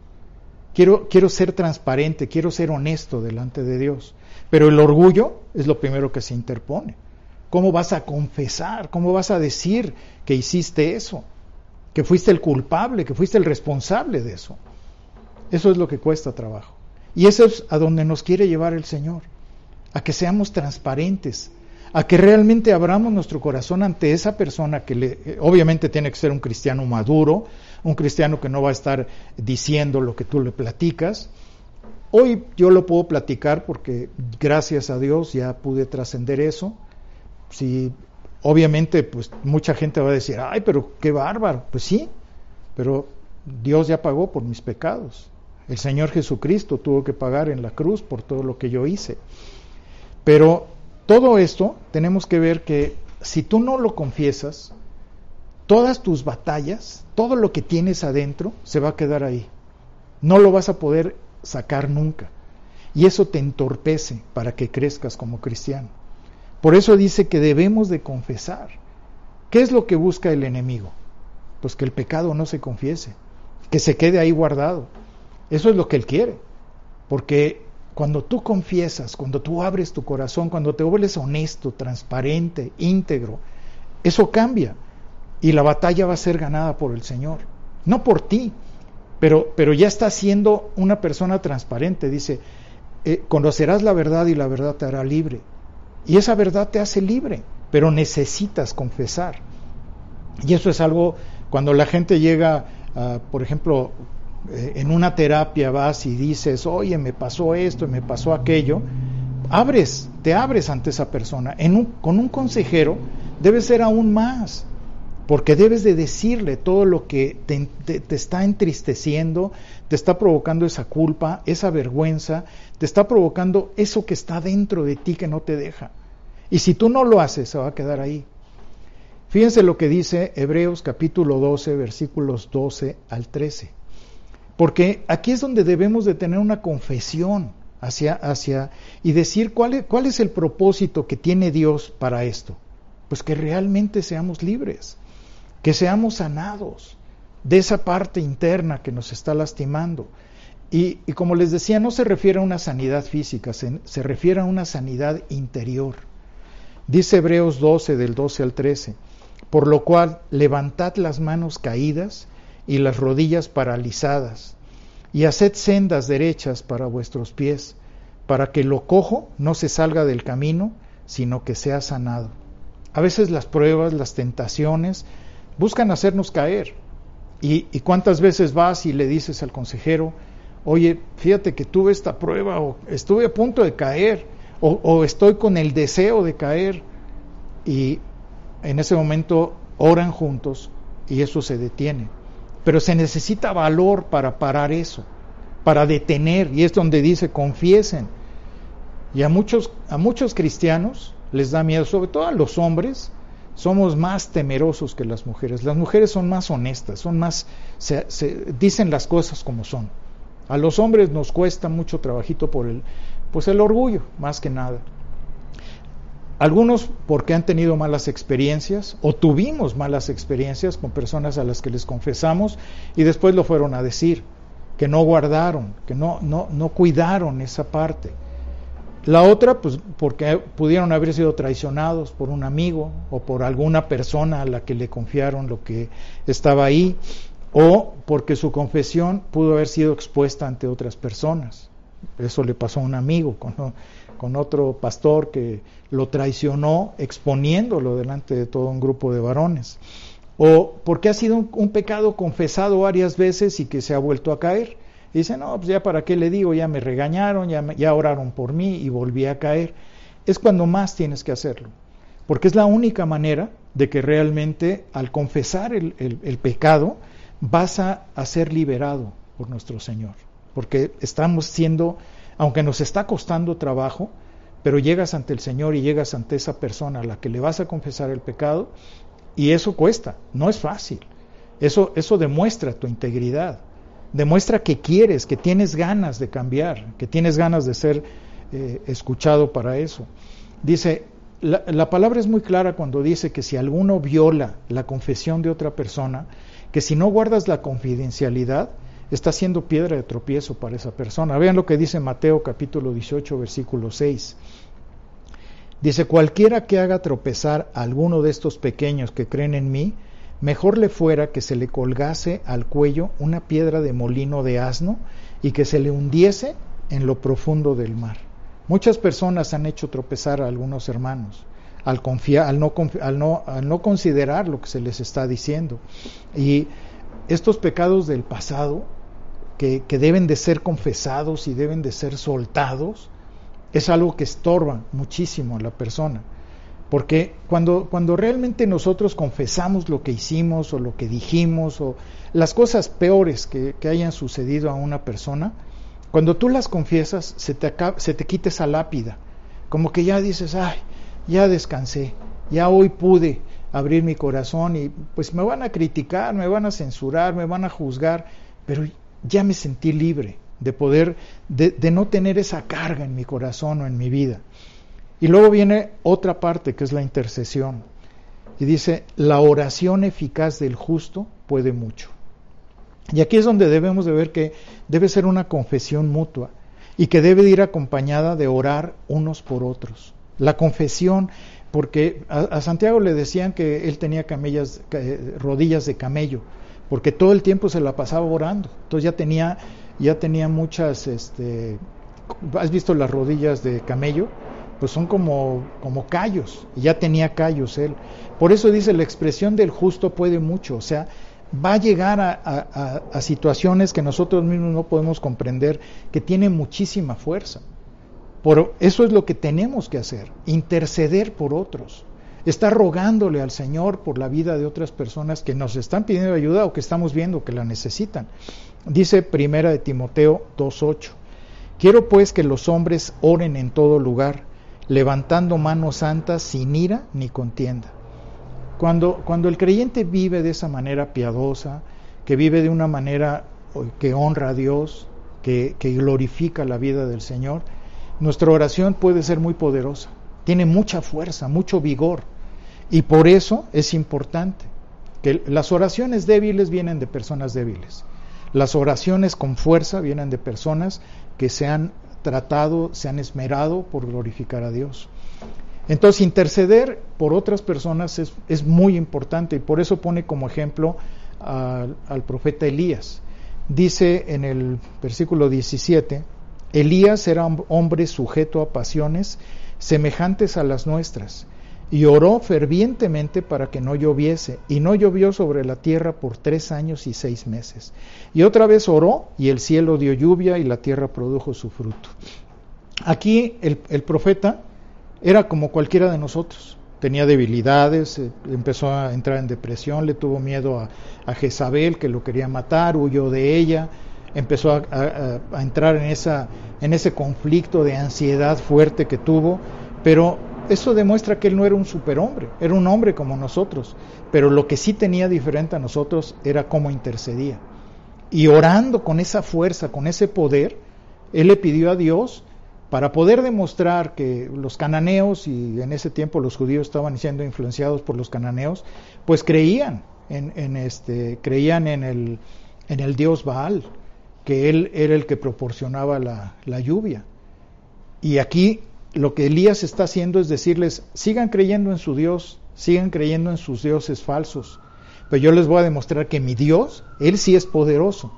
Quiero, quiero ser transparente, quiero ser honesto delante de Dios. Pero el orgullo es lo primero que se interpone. ¿Cómo vas a confesar? ¿Cómo vas a decir que hiciste eso? Que fuiste el culpable, que fuiste el responsable de eso. Eso es lo que cuesta trabajo. Y eso es a donde nos quiere llevar el Señor. A que seamos transparentes, a que realmente abramos nuestro corazón ante esa persona que le, eh, obviamente tiene que ser un cristiano maduro, un cristiano que no va a estar diciendo lo que tú le platicas. Hoy yo lo puedo platicar porque gracias a Dios ya pude trascender eso. Si obviamente pues mucha gente va a decir, "Ay, pero qué bárbaro." Pues sí, pero Dios ya pagó por mis pecados. El Señor Jesucristo tuvo que pagar en la cruz por todo lo que yo hice. Pero todo esto tenemos que ver que si tú no lo confiesas, todas tus batallas, todo lo que tienes adentro, se va a quedar ahí. No lo vas a poder sacar nunca. Y eso te entorpece para que crezcas como cristiano. Por eso dice que debemos de confesar. ¿Qué es lo que busca el enemigo? Pues que el pecado no se confiese, que se quede ahí guardado. Eso es lo que él quiere. Porque cuando tú confiesas, cuando tú abres tu corazón, cuando te vuelves honesto, transparente, íntegro, eso cambia y la batalla va a ser ganada por el Señor, no por ti, pero, pero ya estás siendo una persona transparente. Dice, eh, conocerás la verdad y la verdad te hará libre. Y esa verdad te hace libre, pero necesitas confesar. Y eso es algo, cuando la gente llega, por ejemplo, eh, en una terapia vas y dices, oye, me pasó esto, me pasó aquello, abres, te abres ante esa persona. En con un consejero debe ser aún más, porque debes de decirle todo lo que te, está entristeciendo, te está provocando esa culpa, esa vergüenza, te está provocando eso que está dentro de ti que no te deja. Y si tú no lo haces, se va a quedar ahí. Fíjense lo que dice Hebreos capítulo 12, versículos 12 al 13. Porque aquí es donde debemos de tener una confesión hacia, hacia y decir cuál es el propósito que tiene Dios para esto. Pues que realmente seamos libres, que seamos sanados de esa parte interna que nos está lastimando. Y, como les decía, no se refiere a una sanidad física, se, se refiere a una sanidad interior. Dice Hebreos 12 del 12 al 13, por lo cual levantad las manos caídas y las rodillas paralizadas, y haced sendas derechas para vuestros pies, para que lo cojo no se salga del camino, sino que sea sanado. A veces las pruebas, las tentaciones, buscan hacernos caer. Y, cuántas veces vas y le dices al consejero, oye, fíjate que tuve esta prueba, o estuve a punto de caer, o, o estoy con el deseo de caer, y en ese momento oran juntos y eso se detiene. Pero se necesita valor para parar eso, para detener, y es donde dice confiesen. Y a muchos, a muchos cristianos les da miedo, sobre todo a los hombres, somos más temerosos que las mujeres. Las mujeres son más honestas, son más, se, dicen las cosas como son. A los hombres nos cuesta mucho trabajito por el, pues el orgullo, más que nada. Algunos porque han tenido malas experiencias o tuvimos malas experiencias con personas a las que les confesamos y después lo fueron a decir, que no guardaron, que no, no, no cuidaron esa parte. La otra, pues porque pudieron haber sido traicionados por un amigo o por alguna persona a la que le confiaron lo que estaba ahí, o porque su confesión pudo haber sido expuesta ante otras personas. Eso le pasó a un amigo con otro pastor que lo traicionó exponiéndolo delante de todo un grupo de varones. o porque ha sido un, pecado confesado varias veces y que se ha vuelto a caer. Dice, no, pues ya para qué le digo, ya me regañaron, ya, ya oraron por mí y volví a caer. Es cuando más tienes que hacerlo, porque es la única manera de que realmente al confesar el, pecado vas a, a ser liberado por nuestro Señor, porque estamos siendo, aunque nos está costando trabajo, pero llegas ante el Señor y llegas ante esa persona a la que le vas a confesar el pecado y eso cuesta, no es fácil. Eso, eso demuestra tu integridad, demuestra que quieres, que tienes ganas de cambiar, que tienes ganas de ser eh, escuchado para eso. Dice, la, la, palabra es muy clara cuando dice que si alguno viola la confesión de otra persona, que si no guardas la confidencialidad, está siendo piedra de tropiezo para esa persona. Vean lo que dice Mateo capítulo 18, versículo 6. Dice, cualquiera que haga tropezar a alguno de estos pequeños que creen en mí, mejor le fuera que se le colgase al cuello una piedra de molino de asno y que se le hundiese en lo profundo del mar. Muchas personas han hecho tropezar a algunos hermanos al, confiar, al, no, considerar lo que se les está diciendo. Y estos pecados del pasado, que, que deben de ser confesados y deben de ser soltados, es algo que estorba muchísimo a la persona. Porque cuando, cuando realmente nosotros confesamos lo que hicimos o lo que dijimos o las cosas peores que, hayan sucedido a una persona, cuando tú las confiesas se te, se te quita esa lápida. Como que ya dices, ay, ya descansé, ya hoy pude abrir mi corazón y pues me van a criticar, me van a censurar, me van a juzgar, pero ya me sentí libre de poder, de, no tener esa carga en mi corazón o en mi vida. Y luego viene otra parte que es la intercesión. Y dice, la oración eficaz del justo puede mucho. Y aquí es donde debemos de ver que debe ser una confesión mutua y que debe ir acompañada de orar unos por otros. La confesión, porque a, Santiago le decían que él tenía camellas, rodillas de camello, porque todo el tiempo se la pasaba orando. Entonces ya tenía ya tenía muchas, este, ¿has visto las rodillas de camello? Pues son como, como callos, y ya tenía callos él. Por eso dice, la expresión del justo puede mucho, o sea, va a llegar a, a situaciones que nosotros mismos no podemos comprender, que tiene muchísima fuerza. Por eso es lo que tenemos que hacer, interceder por otros estar rogándole al Señor por la vida de otras personas que nos están pidiendo ayuda o que estamos viendo que la necesitan. Dice primera de Timoteo 2.8, quiero pues que los hombres oren en todo lugar, levantando manos santas sin ira ni contienda. Cuando, cuando el creyente vive de esa manera piadosa, que vive de una manera que honra a Dios, que, que glorifica la vida del Señor, nuestra oración puede ser muy poderosa, tiene mucha fuerza, mucho vigor. Y por eso es importante que las oraciones débiles vienen de personas débiles. Las oraciones con fuerza vienen de personas que se han tratado, se han esmerado por glorificar a Dios. Entonces, interceder por otras personas es, muy importante y por eso pone como ejemplo al, profeta Elías. Dice en el versículo 17, Elías era hombre sujeto a pasiones semejantes a las nuestras y oró fervientemente para que no lloviese, y no llovió sobre la tierra por tres años y seis meses. Y otra vez oró, y el cielo dio lluvia, y la tierra produjo su fruto. Aquí el, profeta era como cualquiera de nosotros, tenía debilidades, eh, empezó a entrar en depresión, le tuvo miedo a, Jezabel, que lo quería matar, huyó de ella, empezó a, a entrar en, esa, en ese conflicto de ansiedad fuerte que tuvo, pero eso demuestra que él no era un superhombre, era un hombre como nosotros, pero lo que sí tenía diferente a nosotros era cómo intercedía. Y orando con esa fuerza, con ese poder, él le pidió a Dios para poder demostrar que los cananeos, y en ese tiempo los judíos estaban siendo influenciados por los cananeos, pues creían en, este, creían en el, en el dios Baal, que él era el que proporcionaba la, la lluvia. Y aquí lo que Elías está haciendo es decirles, sigan creyendo en su Dios, sigan creyendo en sus dioses falsos, pero yo les voy a demostrar que mi Dios, Él sí es poderoso.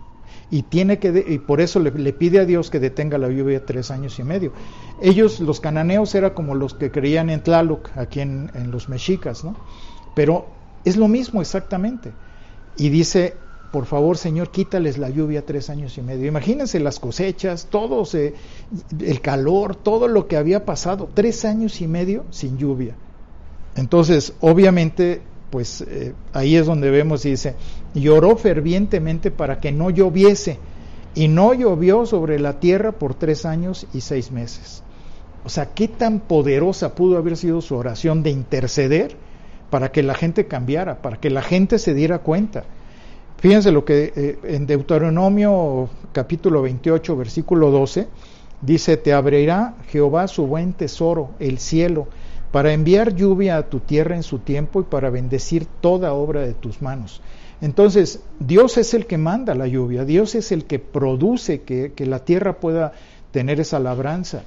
Y, tiene que y por eso le, pide a Dios que detenga la lluvia tres años y medio. Ellos, los cananeos, eran como los que creían en Tlaloc, aquí en, los mexicas, ¿no? Pero Es lo mismo exactamente. Y dice, por favor, Señor, quítales la lluvia tres años y medio. Imagínense las cosechas, todo el calor, todo lo que había pasado, tres años y medio sin lluvia. Entonces, obviamente, pues eh, ahí es donde vemos, dice, lloró fervientemente para que no lloviese, y no llovió sobre la tierra por tres años y seis meses. O sea, qué tan poderosa pudo haber sido su oración de interceder para que la gente cambiara, para que la gente se diera cuenta. Fíjense lo que eh, en Deuteronomio capítulo 28, versículo 12, dice, te abrirá Jehová su buen tesoro, el cielo, para enviar lluvia a tu tierra en su tiempo y para bendecir toda obra de tus manos. Entonces, Dios es el que manda la lluvia, Dios es el que produce que, la tierra pueda tener esa labranza,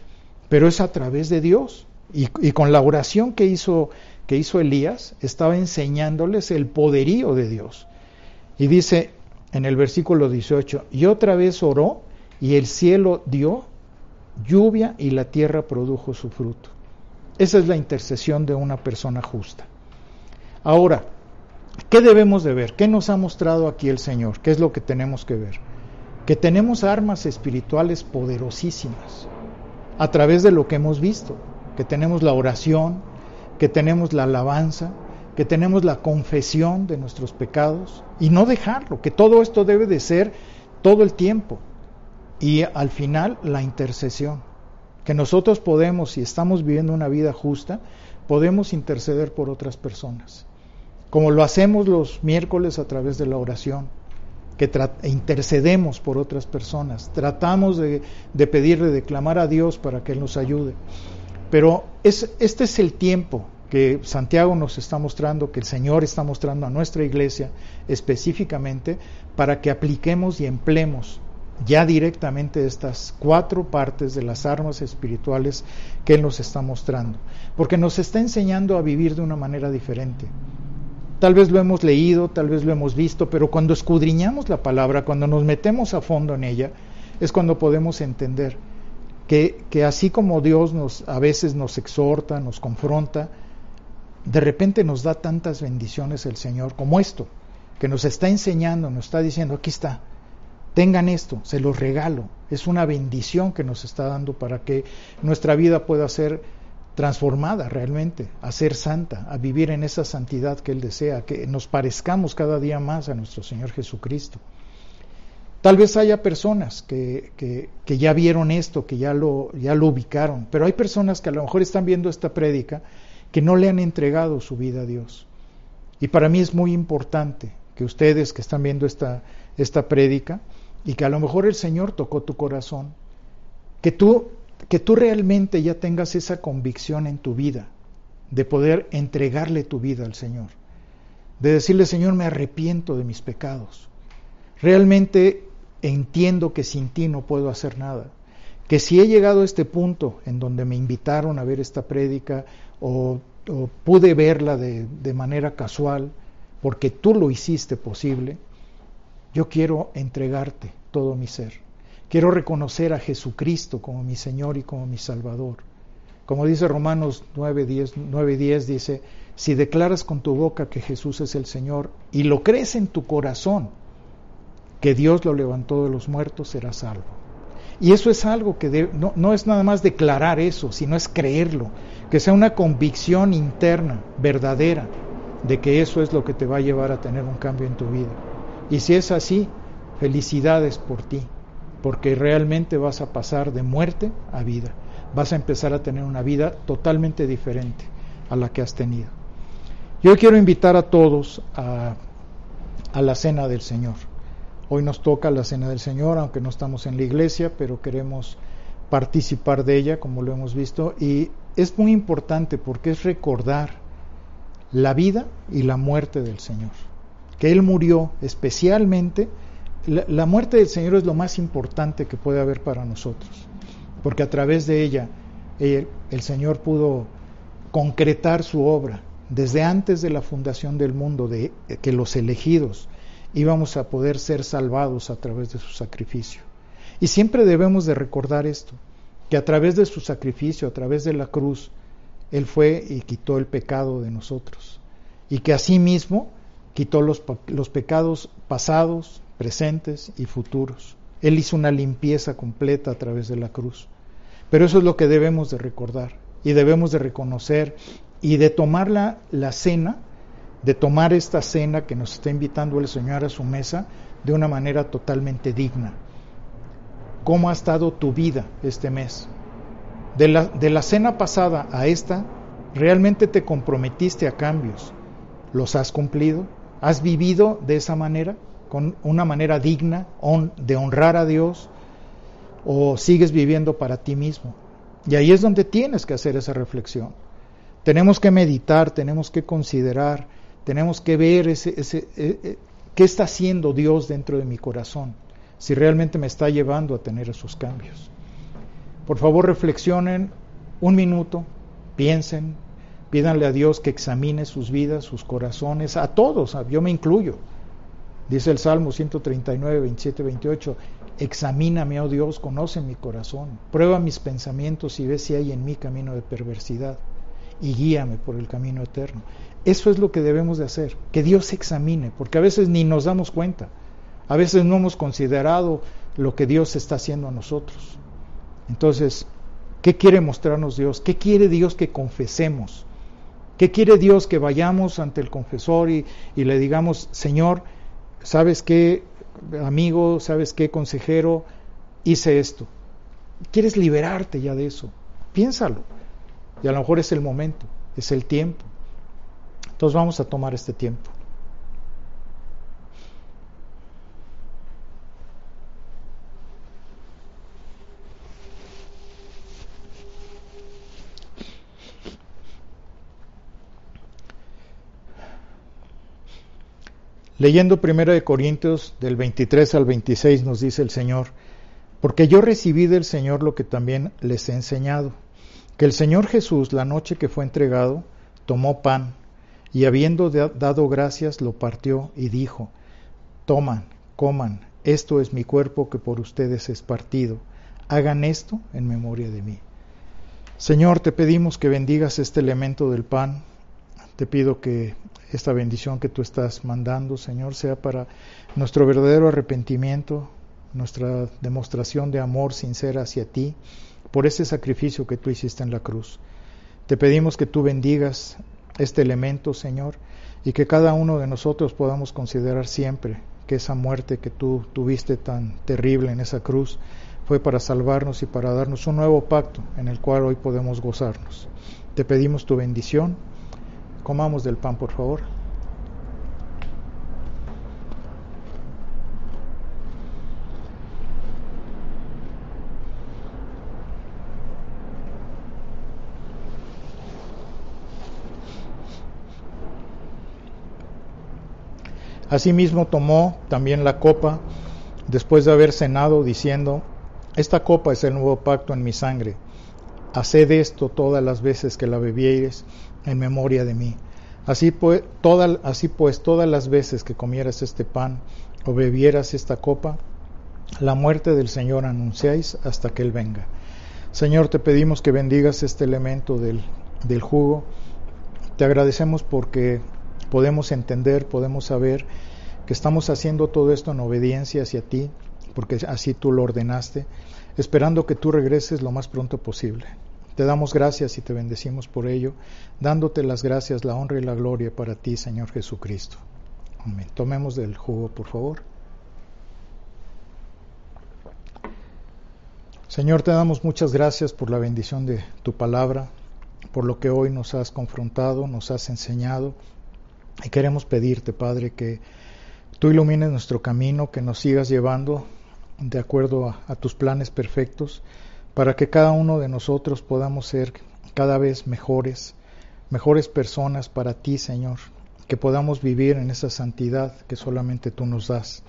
pero es a través de Dios. Y, y, con la oración que hizo, que hizo Elías, estaba enseñándoles el poderío de Dios. Y dice en el versículo 18, y otra vez oró y el cielo dio lluvia y la tierra produjo su fruto. Esa es la intercesión de una persona justa. Ahora, ¿qué debemos de ver? ¿Qué nos ha mostrado aquí el Señor? ¿Qué es lo que tenemos que ver? Que tenemos armas espirituales poderosísimas a través de lo que hemos visto, que tenemos la oración, que tenemos la alabanza, que tenemos la confesión de nuestros pecados y no dejarlo, que todo esto debe de ser todo el tiempo. Y al final la intercesión que nosotros podemos, si estamos viviendo una vida justa, podemos interceder por otras personas. Como lo hacemos los miércoles a través de la oración, que intercedemos por otras personas, tratamos de, de pedirle, de clamar a Dios para que Él nos ayude. Pero es, este es el tiempo que Santiago nos está mostrando, que el Señor está mostrando a nuestra iglesia específicamente, para que apliquemos y empleemos ya directamente estas cuatro partes de las armas espirituales que Él nos está mostrando, porque nos está enseñando a vivir de una manera diferente. Tal vez lo hemos leído, tal vez lo hemos visto, pero cuando escudriñamos la palabra, cuando nos metemos a fondo en ella, es cuando podemos entender que, que así como Dios nos, a veces nos exhorta, nos confronta, de repente nos da tantas bendiciones el Señor como esto, que nos está enseñando, nos está diciendo, aquí está, Tengan esto, se los regalo. Es una bendición que nos está dando para que nuestra vida pueda ser transformada realmente, a ser santa, a vivir en esa santidad que Él desea, que nos parezcamos cada día más a nuestro Señor Jesucristo. Tal vez haya personas que, que, ya vieron esto, que ya lo, ya lo ubicaron, pero hay personas que a lo mejor están viendo esta prédica que no le han entregado su vida a Dios. Y para mí es muy importante que ustedes que están viendo esta, esta y que a lo mejor el Señor tocó tu corazón, que tú, que tú realmente ya tengas esa convicción en tu vida de poder entregarle tu vida al Señor, de decirle, Señor, me arrepiento de mis pecados. Realmente entiendo que sin ti no puedo hacer nada, que si he llegado a este punto en donde me invitaron a ver esta prédica o, pude verla de, manera casual, porque tú lo hiciste posible, yo quiero entregarte todo mi ser. Quiero reconocer a Jesucristo como mi Señor y como mi Salvador. Como dice Romanos 9:10, dice, si declaras con tu boca que Jesús es el Señor y lo crees en tu corazón, que Dios lo levantó de los muertos, serás salvo. Y eso es algo que no, no es nada más declarar eso, sino es creerlo, que sea una convicción interna, verdadera, de que eso es lo que te va a llevar a tener un cambio en tu vida. Y si es así, felicidades por ti, porque realmente vas a pasar de muerte a vida. Vas a empezar a tener una vida totalmente diferente a la que has tenido. Yo quiero invitar a todos a, a la cena del Señor. Hoy nos toca la cena del Señor, aunque no estamos en la iglesia, pero queremos participar de ella, como lo hemos visto, y es muy importante porque es recordar la vida y la muerte del Señor. Que Él murió especialmente, la, muerte del Señor es lo más importante que puede haber para nosotros, porque a través de ella el, el Señor pudo concretar su obra desde antes de la fundación del mundo, de que los elegidos íbamos a poder ser salvados a través de su sacrificio. Y siempre debemos de recordar esto, que a través de su sacrificio, a través de la cruz, Él fue y quitó el pecado de nosotros y que asimismo quitó los, los pecados pasados, presentes y futuros. Él hizo una limpieza completa a través de la cruz. Pero eso es lo que debemos de recordar y debemos de reconocer y de tomar la, la cena, de tomar esta cena que nos está invitando el Señor a su mesa de una manera totalmente digna. ¿Cómo ha estado tu vida este mes? De la, de la cena pasada a esta, ¿realmente te comprometiste a cambios? ¿Los has cumplido? ¿Has vivido de esa manera? ¿Con una manera digna de honrar a Dios? ¿O sigues viviendo para ti mismo? Y ahí es donde tienes que hacer esa reflexión. Tenemos que meditar, tenemos que considerar, tenemos que ver ese, ese, eh, eh, qué está haciendo Dios dentro de mi corazón, si realmente me está llevando a tener esos cambios. Por favor, reflexionen un minuto, piensen, pídanle a Dios que examine sus vidas, sus corazones, a todos, yo me incluyo. Dice el Salmo 139, 27, 28, examíname, oh Dios, conoce mi corazón, prueba mis pensamientos y ve si hay en mí camino de perversidad y guíame por el camino eterno. Eso es lo que debemos de hacer, que Dios examine, porque a veces ni nos damos cuenta, a veces no hemos considerado lo que Dios está haciendo a nosotros. Entonces, ¿qué quiere mostrarnos Dios? ¿Qué quiere Dios que confesemos? ¿Qué quiere Dios que vayamos ante el confesor y, y le digamos, Señor, ¿sabes qué, amigo? ¿Sabes qué, consejero? Hice esto. ¿Quieres liberarte ya de eso? Piénsalo. Y a lo mejor es el momento, es el tiempo. Entonces vamos a tomar este tiempo. Leyendo 1 Corintios del 23 al 26 nos dice el Señor, porque yo recibí del Señor lo que también les he enseñado, que el Señor Jesús la noche que fue entregado tomó pan y habiendo dado gracias lo partió y dijo, toman, coman, esto es mi cuerpo que por ustedes es partido, hagan esto en memoria de mí. Señor, te pedimos que bendigas este elemento del pan, te pido que esta bendición que tú estás mandando, Señor, sea para nuestro verdadero arrepentimiento, nuestra demostración de amor sincera hacia ti, por ese sacrificio que tú hiciste en la cruz. Te pedimos que tú bendigas este elemento, Señor, y que cada uno de nosotros podamos considerar siempre que esa muerte que tú tuviste tan terrible en esa cruz fue para salvarnos y para darnos un nuevo pacto en el cual hoy podemos gozarnos. Te pedimos tu bendición. Comamos del pan, por favor. Asimismo tomó también la copa después de haber cenado, diciendo, Esta copa es el nuevo pacto en mi sangre. Haced esto todas las veces que la bebieres en memoria de mí. Así pues, así pues, todas las veces que comieras este pan o bebieras esta copa, la muerte del Señor anunciáis hasta que Él venga. Señor, te pedimos que bendigas este elemento del, del jugo. Te agradecemos porque podemos entender, podemos saber que estamos haciendo todo esto en obediencia hacia ti, porque así tú lo ordenaste, esperando que tú regreses lo más pronto posible. Te damos gracias y te bendecimos por ello, dándote las gracias, la honra y la gloria para ti, Señor Jesucristo. Amén. Tomemos del jugo, por favor. Señor, te damos muchas gracias por la bendición de tu palabra, por lo que hoy nos has confrontado, nos has enseñado y queremos pedirte, Padre, que tú ilumines nuestro camino, que nos sigas llevando de acuerdo a, tus planes perfectos, para que cada uno de nosotros podamos ser cada vez mejores, mejores personas para ti, Señor, que podamos vivir en esa santidad que solamente tú nos das.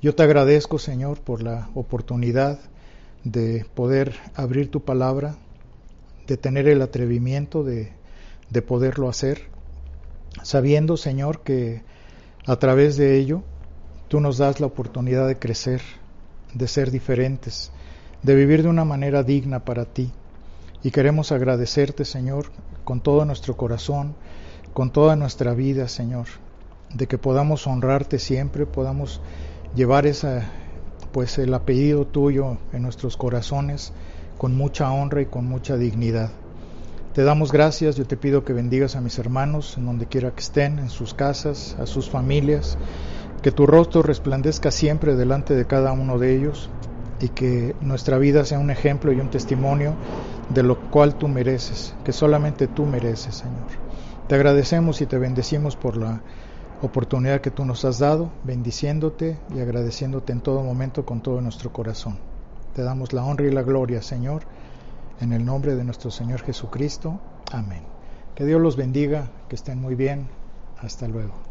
Yo te agradezco, Señor, por la oportunidad de poder abrir tu palabra, de tener el atrevimiento de, de poderlo hacer sabiendo, Señor, que a través de ello tú nos das la oportunidad de crecer, de ser diferentes, de vivir de una manera digna para ti. Y queremos agradecerte, Señor, con todo nuestro corazón, con toda nuestra vida, Señor, de que podamos honrarte siempre, podamos llevar esa pues el apellido tuyo en nuestros corazones con mucha honra y con mucha dignidad. Te damos gracias, yo te pido que bendigas a mis hermanos en donde quiera que estén, en sus casas, a sus familias, que tu rostro resplandezca siempre delante de cada uno de ellos y que nuestra vida sea un ejemplo y un testimonio de lo cual tú mereces, que solamente tú mereces, Señor. Te agradecemos y te bendecimos por la oportunidad que tú nos has dado, bendiciéndote y agradeciéndote en todo momento con todo nuestro corazón. Te damos la honra y la gloria, Señor en el nombre de nuestro Señor Jesucristo. Amén. Que Dios los bendiga, que estén muy bien. Hasta luego.